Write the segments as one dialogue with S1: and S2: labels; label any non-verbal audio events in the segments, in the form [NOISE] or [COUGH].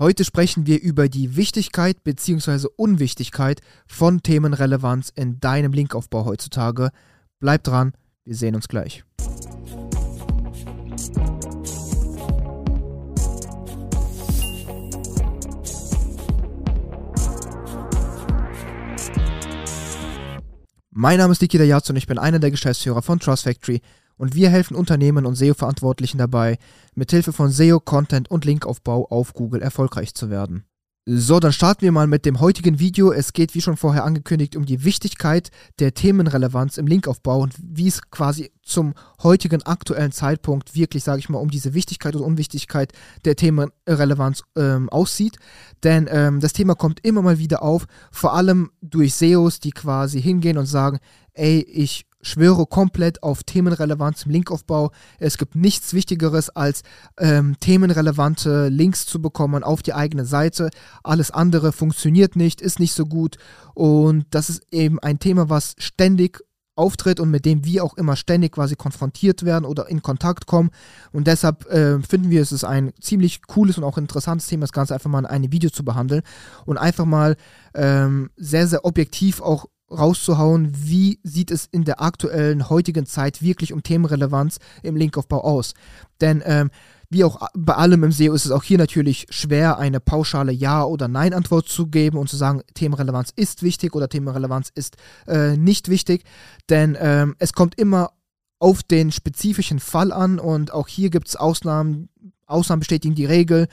S1: Heute sprechen wir über die Wichtigkeit bzw. Unwichtigkeit von Themenrelevanz in deinem Linkaufbau heutzutage. Bleib dran, wir sehen uns gleich. Mein Name ist Nikita Yatz und ich bin einer der Geschäftsführer von Trust Factory und wir helfen Unternehmen und SEO-Verantwortlichen dabei, mithilfe von SEO, Content und Linkaufbau auf Google erfolgreich zu werden. So, dann starten wir mal mit dem heutigen Video. Es geht, wie schon vorher angekündigt, um die Wichtigkeit der Themenrelevanz im Linkaufbau und wie es quasi zum heutigen aktuellen Zeitpunkt wirklich, sage ich mal, um diese Wichtigkeit und Unwichtigkeit der Themenrelevanz ähm, aussieht. Denn ähm, das Thema kommt immer mal wieder auf, vor allem durch SEOs, die quasi hingehen und sagen, ey, ich schwöre komplett auf Themenrelevanz im Linkaufbau. Es gibt nichts Wichtigeres, als ähm, themenrelevante Links zu bekommen auf die eigene Seite. Alles andere funktioniert nicht, ist nicht so gut. Und das ist eben ein Thema, was ständig auftritt und mit dem wir auch immer ständig quasi konfrontiert werden oder in Kontakt kommen. Und deshalb äh, finden wir, es ist ein ziemlich cooles und auch interessantes Thema, das Ganze einfach mal in einem Video zu behandeln und einfach mal ähm, sehr, sehr objektiv auch rauszuhauen, wie sieht es in der aktuellen, heutigen Zeit wirklich um Themenrelevanz im Linkaufbau aus. Denn ähm, wie auch bei allem im SEO ist es auch hier natürlich schwer, eine pauschale Ja- oder Nein-Antwort zu geben und zu sagen, Themenrelevanz ist wichtig oder Themenrelevanz ist äh, nicht wichtig. Denn ähm, es kommt immer auf den spezifischen Fall an und auch hier gibt es Ausnahmen, Ausnahmen bestätigen die Regel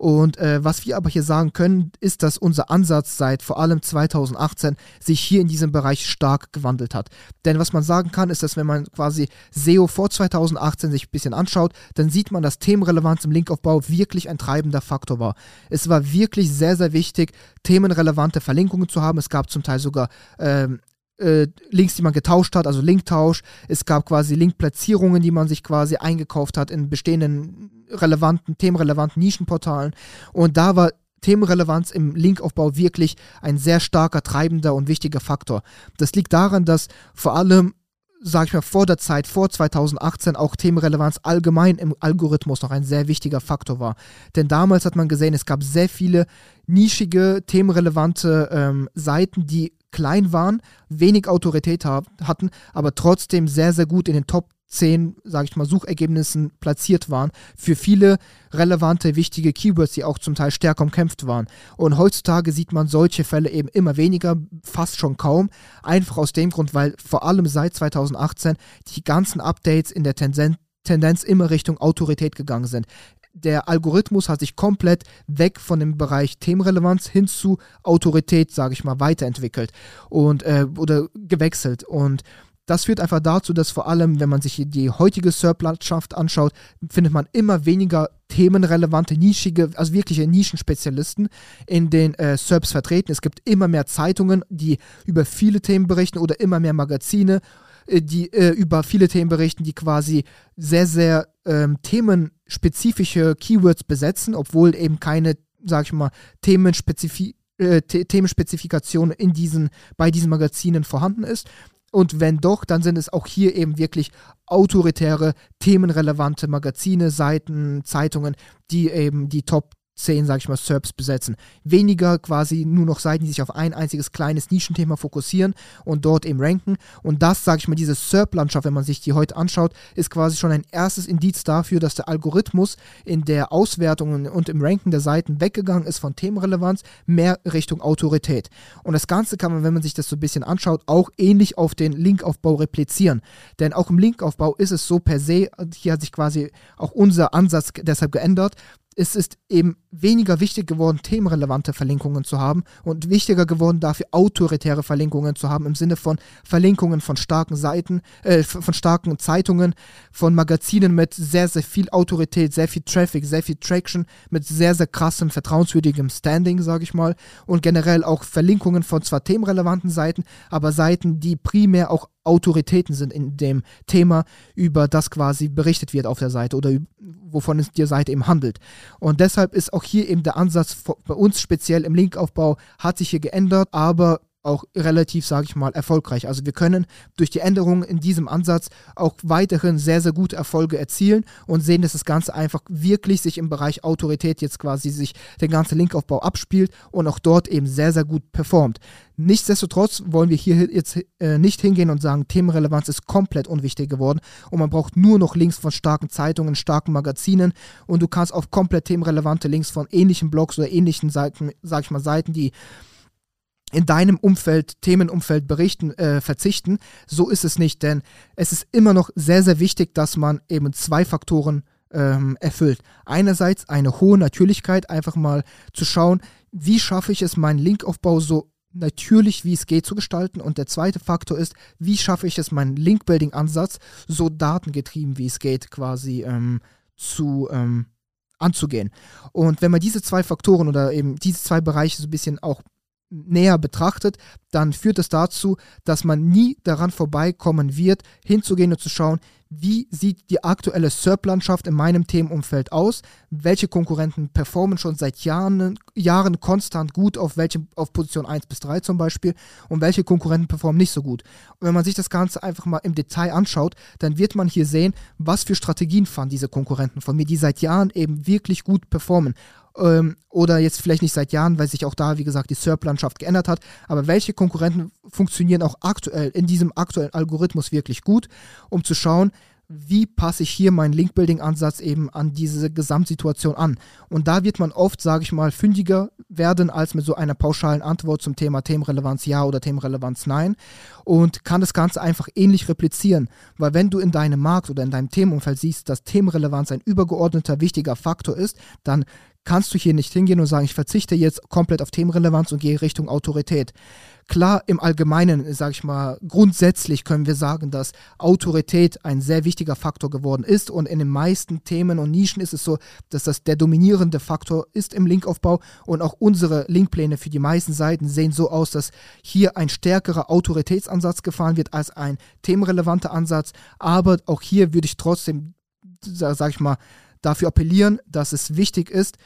S1: und äh, was wir aber hier sagen können, ist, dass unser Ansatz seit vor allem 2018 sich hier in diesem Bereich stark gewandelt hat. Denn was man sagen kann, ist, dass wenn man quasi SEO vor 2018 sich ein bisschen anschaut, dann sieht man, dass Themenrelevanz im Linkaufbau wirklich ein treibender Faktor war. Es war wirklich sehr, sehr wichtig, themenrelevante Verlinkungen zu haben. Es gab zum Teil sogar ähm, äh, Links, die man getauscht hat, also Linktausch. Es gab quasi Linkplatzierungen, die man sich quasi eingekauft hat in bestehenden relevanten, themenrelevanten Nischenportalen. Und da war Themenrelevanz im Linkaufbau wirklich ein sehr starker, treibender und wichtiger Faktor. Das liegt daran, dass vor allem sag ich mal, vor der Zeit, vor 2018 auch Themenrelevanz allgemein im Algorithmus noch ein sehr wichtiger Faktor war. Denn damals hat man gesehen, es gab sehr viele nischige, themenrelevante ähm, Seiten, die klein waren, wenig Autorität hatten, aber trotzdem sehr, sehr gut in den Top 10, sage ich mal, Suchergebnissen platziert waren für viele relevante, wichtige Keywords, die auch zum Teil stärker umkämpft waren. Und heutzutage sieht man solche Fälle eben immer weniger, fast schon kaum. Einfach aus dem Grund, weil vor allem seit 2018 die ganzen Updates in der Tendenz, Tendenz immer Richtung Autorität gegangen sind der Algorithmus hat sich komplett weg von dem Bereich Themenrelevanz hin zu Autorität, sage ich mal, weiterentwickelt und äh, oder gewechselt. Und das führt einfach dazu, dass vor allem, wenn man sich die heutige SERP-Landschaft anschaut, findet man immer weniger themenrelevante, nischige, also wirkliche Nischenspezialisten in den äh, SERPs vertreten. Es gibt immer mehr Zeitungen, die über viele Themen berichten oder immer mehr Magazine, äh, die äh, über viele Themen berichten, die quasi sehr, sehr ähm, themenspezifische Keywords besetzen, obwohl eben keine, sag ich mal, themenspezifische äh, Themenspezifikation in diesen, bei diesen Magazinen vorhanden ist. Und wenn doch, dann sind es auch hier eben wirklich autoritäre, themenrelevante Magazine, Seiten, Zeitungen, die eben die Top 10, sag ich mal, SERPs besetzen. Weniger quasi nur noch Seiten, die sich auf ein einziges kleines Nischenthema fokussieren und dort eben ranken. Und das, sag ich mal, diese SERP-Landschaft, wenn man sich die heute anschaut, ist quasi schon ein erstes Indiz dafür, dass der Algorithmus in der Auswertung und im Ranken der Seiten weggegangen ist von Themenrelevanz, mehr Richtung Autorität. Und das Ganze kann man, wenn man sich das so ein bisschen anschaut, auch ähnlich auf den Linkaufbau replizieren. Denn auch im Linkaufbau ist es so per se, hier hat sich quasi auch unser Ansatz deshalb geändert, es ist eben weniger wichtig geworden, themenrelevante Verlinkungen zu haben und wichtiger geworden, dafür autoritäre Verlinkungen zu haben, im Sinne von Verlinkungen von starken Seiten, äh, von starken Zeitungen, von Magazinen mit sehr, sehr viel Autorität, sehr viel Traffic, sehr viel Traction, mit sehr, sehr krassem, vertrauenswürdigem Standing, sage ich mal, und generell auch Verlinkungen von zwar themenrelevanten Seiten, aber Seiten, die primär auch Autoritäten sind in dem Thema, über das quasi berichtet wird auf der Seite oder wovon es die Seite eben handelt. Und deshalb ist auch hier eben der Ansatz bei uns speziell im Linkaufbau hat sich hier geändert, aber auch relativ, sage ich mal, erfolgreich. Also wir können durch die Änderungen in diesem Ansatz auch weiterhin sehr, sehr gute Erfolge erzielen und sehen, dass das Ganze einfach wirklich sich im Bereich Autorität jetzt quasi sich der ganze Linkaufbau abspielt und auch dort eben sehr, sehr gut performt. Nichtsdestotrotz wollen wir hier jetzt äh, nicht hingehen und sagen, Themenrelevanz ist komplett unwichtig geworden und man braucht nur noch Links von starken Zeitungen, starken Magazinen und du kannst auf komplett themenrelevante Links von ähnlichen Blogs oder ähnlichen Seiten, sag ich mal, Seiten, die in deinem Umfeld, Themenumfeld berichten, äh, verzichten. So ist es nicht, denn es ist immer noch sehr, sehr wichtig, dass man eben zwei Faktoren ähm, erfüllt. Einerseits eine hohe Natürlichkeit, einfach mal zu schauen, wie schaffe ich es, meinen Linkaufbau so natürlich wie es geht zu gestalten. Und der zweite Faktor ist, wie schaffe ich es, meinen Link-Building-Ansatz so datengetrieben wie es geht quasi ähm, zu ähm, anzugehen. Und wenn man diese zwei Faktoren oder eben diese zwei Bereiche so ein bisschen auch näher betrachtet, dann führt es dazu, dass man nie daran vorbeikommen wird, hinzugehen und zu schauen, wie sieht die aktuelle SERP-Landschaft in meinem Themenumfeld aus, welche Konkurrenten performen schon seit Jahren, Jahren konstant gut auf, welche, auf Position 1 bis 3 zum Beispiel? Und welche Konkurrenten performen nicht so gut. Und wenn man sich das Ganze einfach mal im Detail anschaut, dann wird man hier sehen, was für Strategien fahren diese Konkurrenten von mir, die seit Jahren eben wirklich gut performen ähm, oder jetzt vielleicht nicht seit Jahren, weil sich auch da, wie gesagt, die SERP-Landschaft geändert hat. Aber welche Konkurrenten funktionieren auch aktuell in diesem aktuellen Algorithmus wirklich gut, um zu schauen, wie passe ich hier meinen Link-Building-Ansatz eben an diese Gesamtsituation an. Und da wird man oft, sage ich mal, fündiger werden als mit so einer pauschalen Antwort zum Thema Themenrelevanz ja oder Themenrelevanz nein und kann das Ganze einfach ähnlich replizieren. Weil wenn du in deinem Markt oder in deinem Themenumfeld siehst, dass Themenrelevanz ein übergeordneter wichtiger Faktor ist, dann kannst du hier nicht hingehen und sagen, ich verzichte jetzt komplett auf Themenrelevanz und gehe Richtung Autorität. Klar, im Allgemeinen, sage ich mal, grundsätzlich können wir sagen, dass Autorität ein sehr wichtiger Faktor geworden ist und in den meisten Themen und Nischen ist es so, dass das der dominierende Faktor ist im Linkaufbau und auch unsere Linkpläne für die meisten Seiten sehen so aus, dass hier ein stärkerer Autoritätsansatz gefahren wird als ein themenrelevanter Ansatz, aber auch hier würde ich trotzdem, sage ich mal, dafür appellieren, dass es wichtig ist,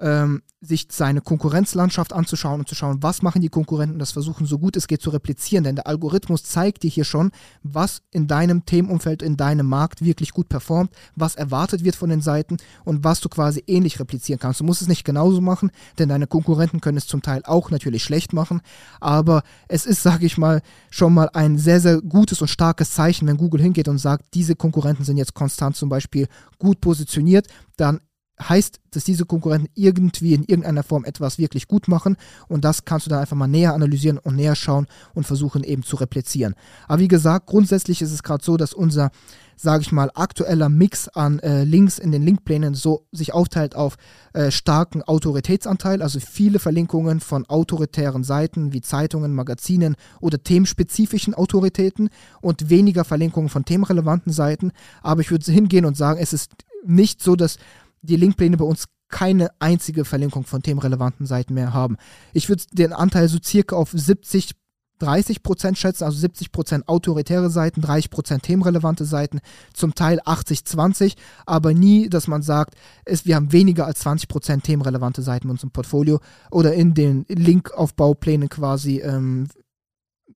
S1: ähm, sich seine Konkurrenzlandschaft anzuschauen und zu schauen, was machen die Konkurrenten, das versuchen so gut es geht zu replizieren. Denn der Algorithmus zeigt dir hier schon, was in deinem Themenumfeld, in deinem Markt wirklich gut performt, was erwartet wird von den Seiten und was du quasi ähnlich replizieren kannst. Du musst es nicht genauso machen, denn deine Konkurrenten können es zum Teil auch natürlich schlecht machen. Aber es ist, [LAUGHS] sage ich mal, schon mal ein sehr, sehr gutes und starkes Zeichen, wenn Google hingeht und sagt, diese Konkurrenten sind jetzt konstant zum Beispiel gut positioniert, dann heißt, dass diese Konkurrenten irgendwie in irgendeiner Form etwas wirklich gut machen und das kannst du dann einfach mal näher analysieren und näher schauen und versuchen eben zu replizieren. Aber wie gesagt, grundsätzlich ist es gerade so, dass unser, sage ich mal, aktueller Mix an äh, Links in den Linkplänen so sich aufteilt auf äh, starken Autoritätsanteil, also viele Verlinkungen von autoritären Seiten wie Zeitungen, Magazinen oder themenspezifischen Autoritäten und weniger Verlinkungen von themenrelevanten Seiten. Aber ich würde hingehen und sagen, es ist nicht so, dass die Linkpläne bei uns keine einzige Verlinkung von themenrelevanten Seiten mehr haben. Ich würde den Anteil so circa auf 70, 30 Prozent schätzen, also 70 Prozent autoritäre Seiten, 30 Prozent themenrelevante Seiten, zum Teil 80, 20, aber nie, dass man sagt, es, wir haben weniger als 20 Prozent themenrelevante Seiten in unserem Portfolio oder in den Linkaufbauplänen quasi ähm,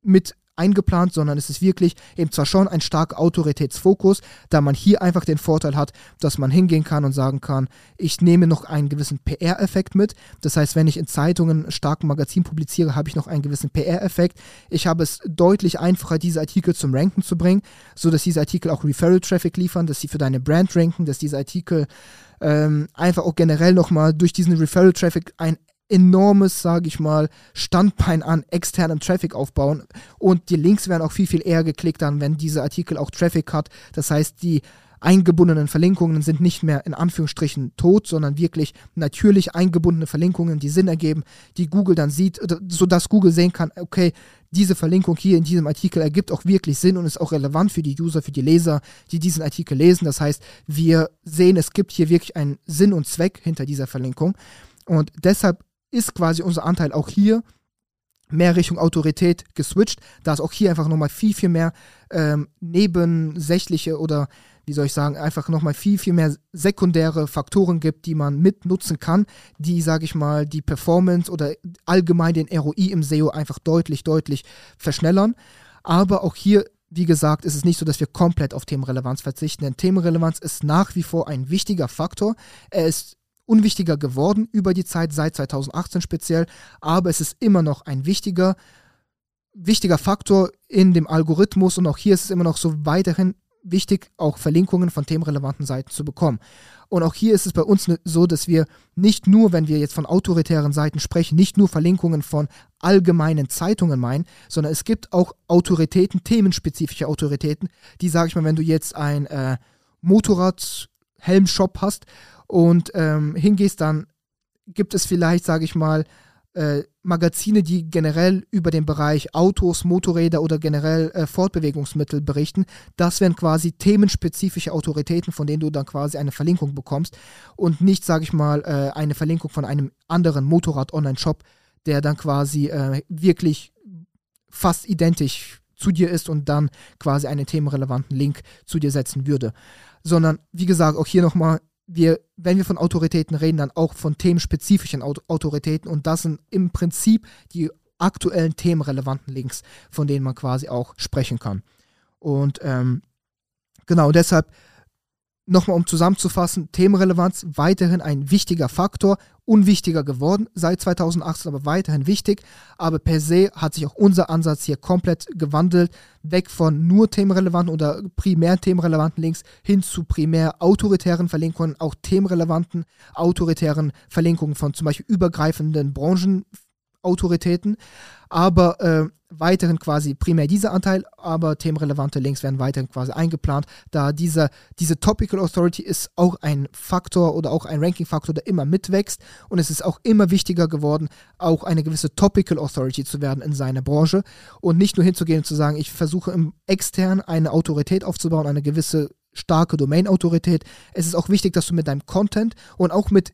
S1: mit eingeplant, sondern es ist wirklich eben zwar schon ein starker Autoritätsfokus, da man hier einfach den Vorteil hat, dass man hingehen kann und sagen kann, ich nehme noch einen gewissen PR-Effekt mit. Das heißt, wenn ich in Zeitungen, starken Magazin publiziere, habe ich noch einen gewissen PR-Effekt. Ich habe es deutlich einfacher, diese Artikel zum Ranken zu bringen, sodass diese Artikel auch Referral-Traffic liefern, dass sie für deine Brand ranken, dass diese Artikel ähm, einfach auch generell nochmal durch diesen Referral-Traffic ein enormes, sage ich mal, Standbein an externem Traffic aufbauen und die Links werden auch viel, viel eher geklickt dann, wenn dieser Artikel auch Traffic hat. Das heißt, die eingebundenen Verlinkungen sind nicht mehr in Anführungsstrichen tot, sondern wirklich natürlich eingebundene Verlinkungen, die Sinn ergeben, die Google dann sieht, sodass Google sehen kann, okay, diese Verlinkung hier in diesem Artikel ergibt auch wirklich Sinn und ist auch relevant für die User, für die Leser, die diesen Artikel lesen. Das heißt, wir sehen, es gibt hier wirklich einen Sinn und Zweck hinter dieser Verlinkung. Und deshalb ist quasi unser Anteil auch hier mehr Richtung Autorität geswitcht, da es auch hier einfach nochmal viel, viel mehr ähm, nebensächliche oder wie soll ich sagen, einfach nochmal viel, viel mehr sekundäre Faktoren gibt, die man mitnutzen kann, die, sage ich mal, die Performance oder allgemein den ROI im SEO einfach deutlich, deutlich verschnellern. Aber auch hier wie gesagt, ist es nicht so, dass wir komplett auf Themenrelevanz verzichten, denn Themenrelevanz ist nach wie vor ein wichtiger Faktor. Er ist unwichtiger geworden über die Zeit, seit 2018 speziell, aber es ist immer noch ein wichtiger, wichtiger Faktor in dem Algorithmus und auch hier ist es immer noch so weiterhin wichtig, auch Verlinkungen von themenrelevanten Seiten zu bekommen. Und auch hier ist es bei uns so, dass wir nicht nur, wenn wir jetzt von autoritären Seiten sprechen, nicht nur Verlinkungen von allgemeinen Zeitungen meinen, sondern es gibt auch Autoritäten, themenspezifische Autoritäten, die, sage ich mal, wenn du jetzt ein äh, Motorrad-Helm-Shop hast und ähm, hingehst, dann gibt es vielleicht, sage ich mal, äh, Magazine, die generell über den Bereich Autos, Motorräder oder generell äh, Fortbewegungsmittel berichten. Das wären quasi themenspezifische Autoritäten, von denen du dann quasi eine Verlinkung bekommst und nicht, sage ich mal, äh, eine Verlinkung von einem anderen Motorrad-Online-Shop, der dann quasi äh, wirklich fast identisch zu dir ist und dann quasi einen themenrelevanten Link zu dir setzen würde. Sondern, wie gesagt, auch hier nochmal wir, wenn wir von Autoritäten reden, dann auch von themenspezifischen Autoritäten und das sind im Prinzip die aktuellen themenrelevanten Links, von denen man quasi auch sprechen kann. Und ähm, genau deshalb nochmal um zusammenzufassen, Themenrelevanz weiterhin ein wichtiger Faktor, unwichtiger geworden seit 2018, aber weiterhin wichtig. Aber per se hat sich auch unser Ansatz hier komplett gewandelt, weg von nur themenrelevanten oder primär themenrelevanten Links hin zu primär autoritären Verlinkungen, auch themenrelevanten autoritären Verlinkungen von zum Beispiel übergreifenden Branchenautoritäten. Aber äh, weiterhin quasi primär dieser Anteil, aber themenrelevante Links werden weiterhin quasi eingeplant, da diese, diese Topical Authority ist auch ein Faktor oder auch ein Ranking-Faktor, der immer mitwächst und es ist auch immer wichtiger geworden, auch eine gewisse Topical Authority zu werden in seiner Branche und nicht nur hinzugehen und zu sagen, ich versuche im extern eine Autorität aufzubauen, eine gewisse starke Domain-Autorität. Es ist auch wichtig, dass du mit deinem Content und auch mit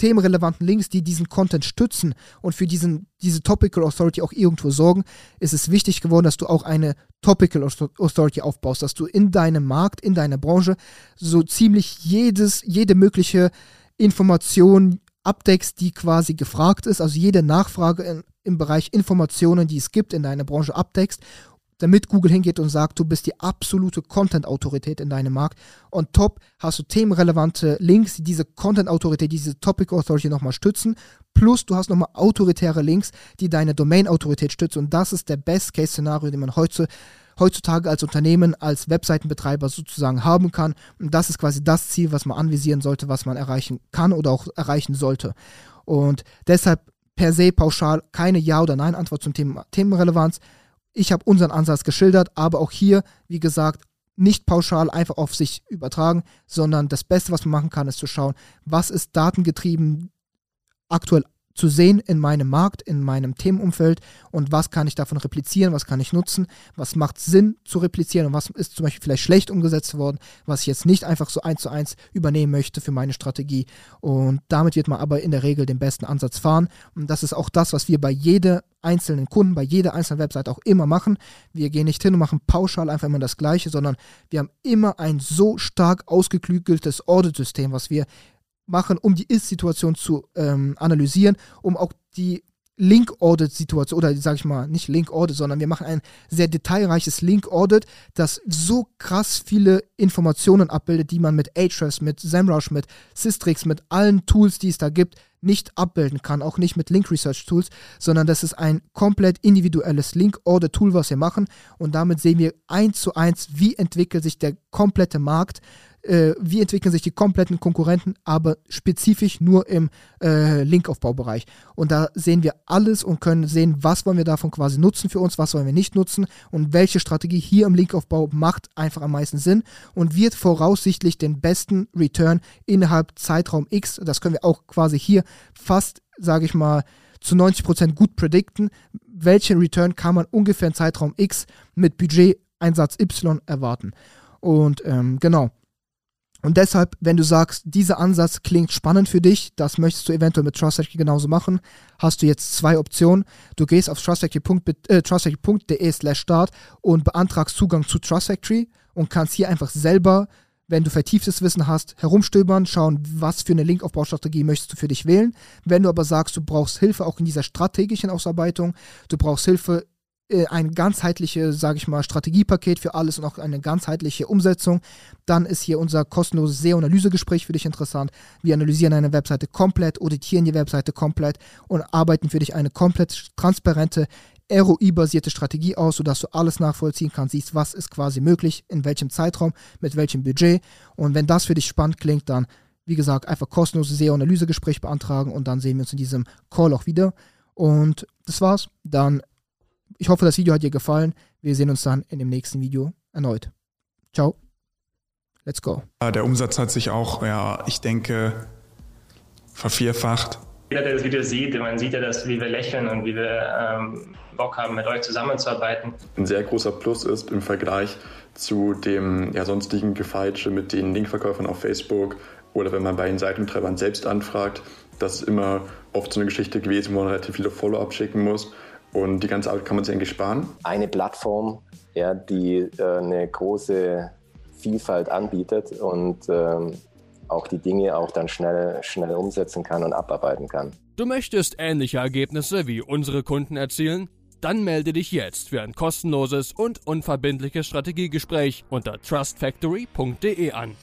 S1: themenrelevanten Links, die diesen Content stützen und für diesen, diese Topical Authority auch irgendwo sorgen, ist es wichtig geworden, dass du auch eine Topical Authority aufbaust, dass du in deinem Markt, in deiner Branche so ziemlich jedes, jede mögliche Information abdeckst, die quasi gefragt ist, also jede Nachfrage in, im Bereich Informationen, die es gibt in deiner Branche abdeckst damit Google hingeht und sagt, du bist die absolute Content-Autorität in deinem Markt. Und top hast du themenrelevante Links, die diese Content-Autorität, diese Topic Authority nochmal stützen. Plus du hast nochmal autoritäre Links, die deine Domain-Autorität stützen. Und das ist der Best-Case-Szenario, den man heute, heutzutage als Unternehmen, als Webseitenbetreiber sozusagen haben kann. Und das ist quasi das Ziel, was man anvisieren sollte, was man erreichen kann oder auch erreichen sollte. Und deshalb per se pauschal keine Ja- oder Nein-Antwort zum Thema Themenrelevanz. Ich habe unseren Ansatz geschildert, aber auch hier, wie gesagt, nicht pauschal einfach auf sich übertragen, sondern das Beste, was man machen kann, ist zu schauen, was ist datengetrieben aktuell zu sehen in meinem Markt, in meinem Themenumfeld und was kann ich davon replizieren, was kann ich nutzen, was macht Sinn zu replizieren und was ist zum Beispiel vielleicht schlecht umgesetzt worden, was ich jetzt nicht einfach so eins zu eins übernehmen möchte für meine Strategie. Und damit wird man aber in der Regel den besten Ansatz fahren. Und das ist auch das, was wir bei jedem einzelnen Kunden, bei jeder einzelnen Website auch immer machen. Wir gehen nicht hin und machen pauschal einfach immer das Gleiche, sondern wir haben immer ein so stark ausgeklügeltes Audit-System, was wir machen, um die Ist-Situation zu ähm, analysieren, um auch die Link-Audit-Situation, oder sage ich mal, nicht Link-Audit, sondern wir machen ein sehr detailreiches Link-Audit, das so krass viele Informationen abbildet, die man mit Ahrefs, mit SEMrush, mit Systrix, mit allen Tools, die es da gibt, nicht abbilden kann, auch nicht mit Link Research Tools, sondern das ist ein komplett individuelles Link-Audit-Tool, was wir machen. Und damit sehen wir eins zu eins, wie entwickelt sich der komplette Markt äh, wie entwickeln sich die kompletten Konkurrenten, aber spezifisch nur im äh, Linkaufbaubereich. Und da sehen wir alles und können sehen, was wollen wir davon quasi nutzen für uns, was wollen wir nicht nutzen und welche Strategie hier im Linkaufbau macht einfach am meisten Sinn und wird voraussichtlich den besten Return innerhalb Zeitraum X, das können wir auch quasi hier fast, sage ich mal, zu 90% gut predikten, welchen Return kann man ungefähr in Zeitraum X mit Budget-Einsatz Y erwarten. Und ähm, genau. Und deshalb, wenn du sagst, dieser Ansatz klingt spannend für dich, das möchtest du eventuell mit TrustFactory genauso machen, hast du jetzt zwei Optionen. Du gehst auf trustfactory.de äh, slash start und beantragst Zugang zu TrustFactory und kannst hier einfach selber wenn du vertieftes Wissen hast, herumstöbern, schauen, was für eine Linkaufbaustrategie möchtest du für dich wählen. Wenn du aber sagst, du brauchst Hilfe auch in dieser strategischen Ausarbeitung, du brauchst Hilfe ein ganzheitliches, sage ich mal, Strategiepaket für alles und auch eine ganzheitliche Umsetzung, dann ist hier unser kostenloses SEO-Analysegespräch für dich interessant. Wir analysieren eine Webseite komplett, auditieren die Webseite komplett und arbeiten für dich eine komplett transparente, ROI-basierte Strategie aus, sodass du alles nachvollziehen kannst, siehst, was ist quasi möglich, in welchem Zeitraum, mit welchem Budget. Und wenn das für dich spannend klingt, dann, wie gesagt, einfach kostenloses SEO-Analysegespräch beantragen und dann sehen wir uns in diesem Call auch wieder. Und das war's. Dann, ich hoffe, das Video hat dir gefallen. Wir sehen uns dann in dem nächsten Video erneut. Ciao. Let's go.
S2: Der Umsatz hat sich auch, ja, ich denke, vervierfacht.
S3: Jeder, der das Video sieht, man sieht ja, dass, wie wir lächeln und wie wir ähm, Bock haben, mit euch zusammenzuarbeiten.
S4: Ein sehr großer Plus ist im Vergleich zu dem ja, sonstigen Gefeitsche mit den Linkverkäufern auf Facebook oder wenn man bei den Seitentreibern selbst anfragt, das ist immer oft so eine Geschichte gewesen, wo man relativ viele Follow-up schicken muss. Und die ganze Arbeit kann man sich eigentlich sparen.
S5: Eine Plattform, ja, die äh, eine große Vielfalt anbietet und ähm, auch die Dinge auch dann schnell, schnell umsetzen kann und abarbeiten kann.
S6: Du möchtest ähnliche Ergebnisse wie unsere Kunden erzielen? Dann melde dich jetzt für ein kostenloses und unverbindliches Strategiegespräch unter trustfactory.de an.